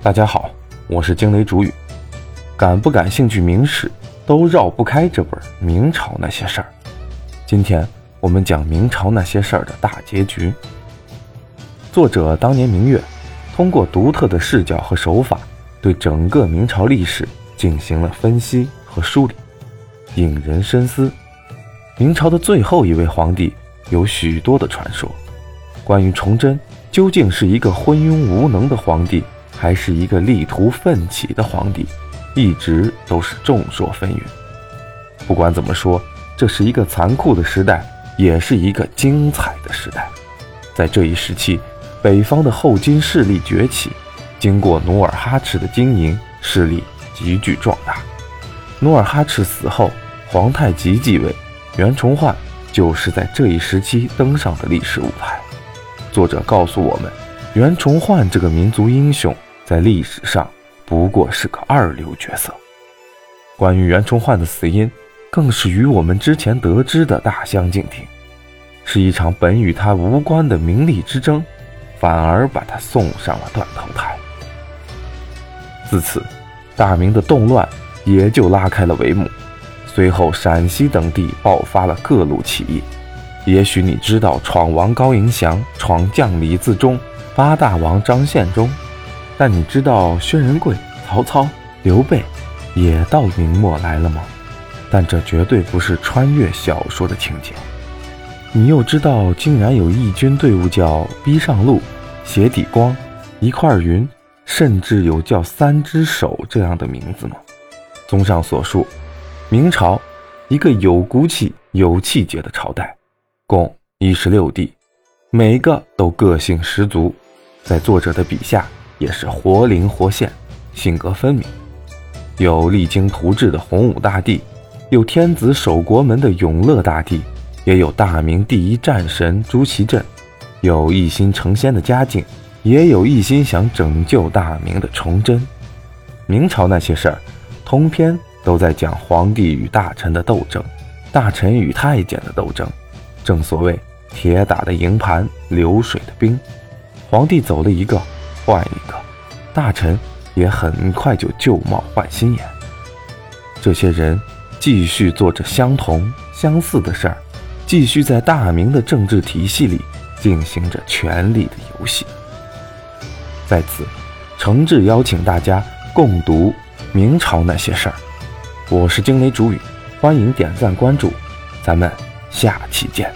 大家好，我是惊雷主语。感不感兴趣明史，都绕不开这本《明朝那些事儿》。今天我们讲明朝那些事儿的大结局。作者当年明月，通过独特的视角和手法，对整个明朝历史进行了分析和梳理，引人深思。明朝的最后一位皇帝有许多的传说，关于崇祯究竟是一个昏庸无能的皇帝。还是一个力图奋起的皇帝，一直都是众说纷纭。不管怎么说，这是一个残酷的时代，也是一个精彩的时代。在这一时期，北方的后金势力崛起，经过努尔哈赤的经营，势力急剧壮大。努尔哈赤死后，皇太极继位，袁崇焕就是在这一时期登上的历史舞台。作者告诉我们，袁崇焕这个民族英雄。在历史上不过是个二流角色。关于袁崇焕的死因，更是与我们之前得知的大相径庭，是一场本与他无关的名利之争，反而把他送上了断头台。自此，大明的动乱也就拉开了帷幕。随后，陕西等地爆发了各路起义。也许你知道闯王高迎祥、闯将李自忠、八大王张献忠。但你知道薛仁贵、曹操、刘备也到明末来了吗？但这绝对不是穿越小说的情节。你又知道竟然有义军队伍叫逼上路、鞋底光、一块云，甚至有叫三只手这样的名字吗？综上所述，明朝一个有骨气、有气节的朝代，共一十六帝，每一个都个性十足，在作者的笔下。也是活灵活现，性格分明，有励精图治的洪武大帝，有天子守国门的永乐大帝，也有大明第一战神朱祁镇，有一心成仙的嘉靖，也有一心想拯救大明的崇祯。明朝那些事儿，通篇都在讲皇帝与大臣的斗争，大臣与太监的斗争。正所谓铁打的营盘流水的兵，皇帝走了一个。换一个大臣，也很快就旧貌换新颜。这些人继续做着相同相似的事儿，继续在大明的政治体系里进行着权力的游戏。在此，诚挚邀请大家共读明朝那些事儿。我是惊雷主语，欢迎点赞关注，咱们下期见。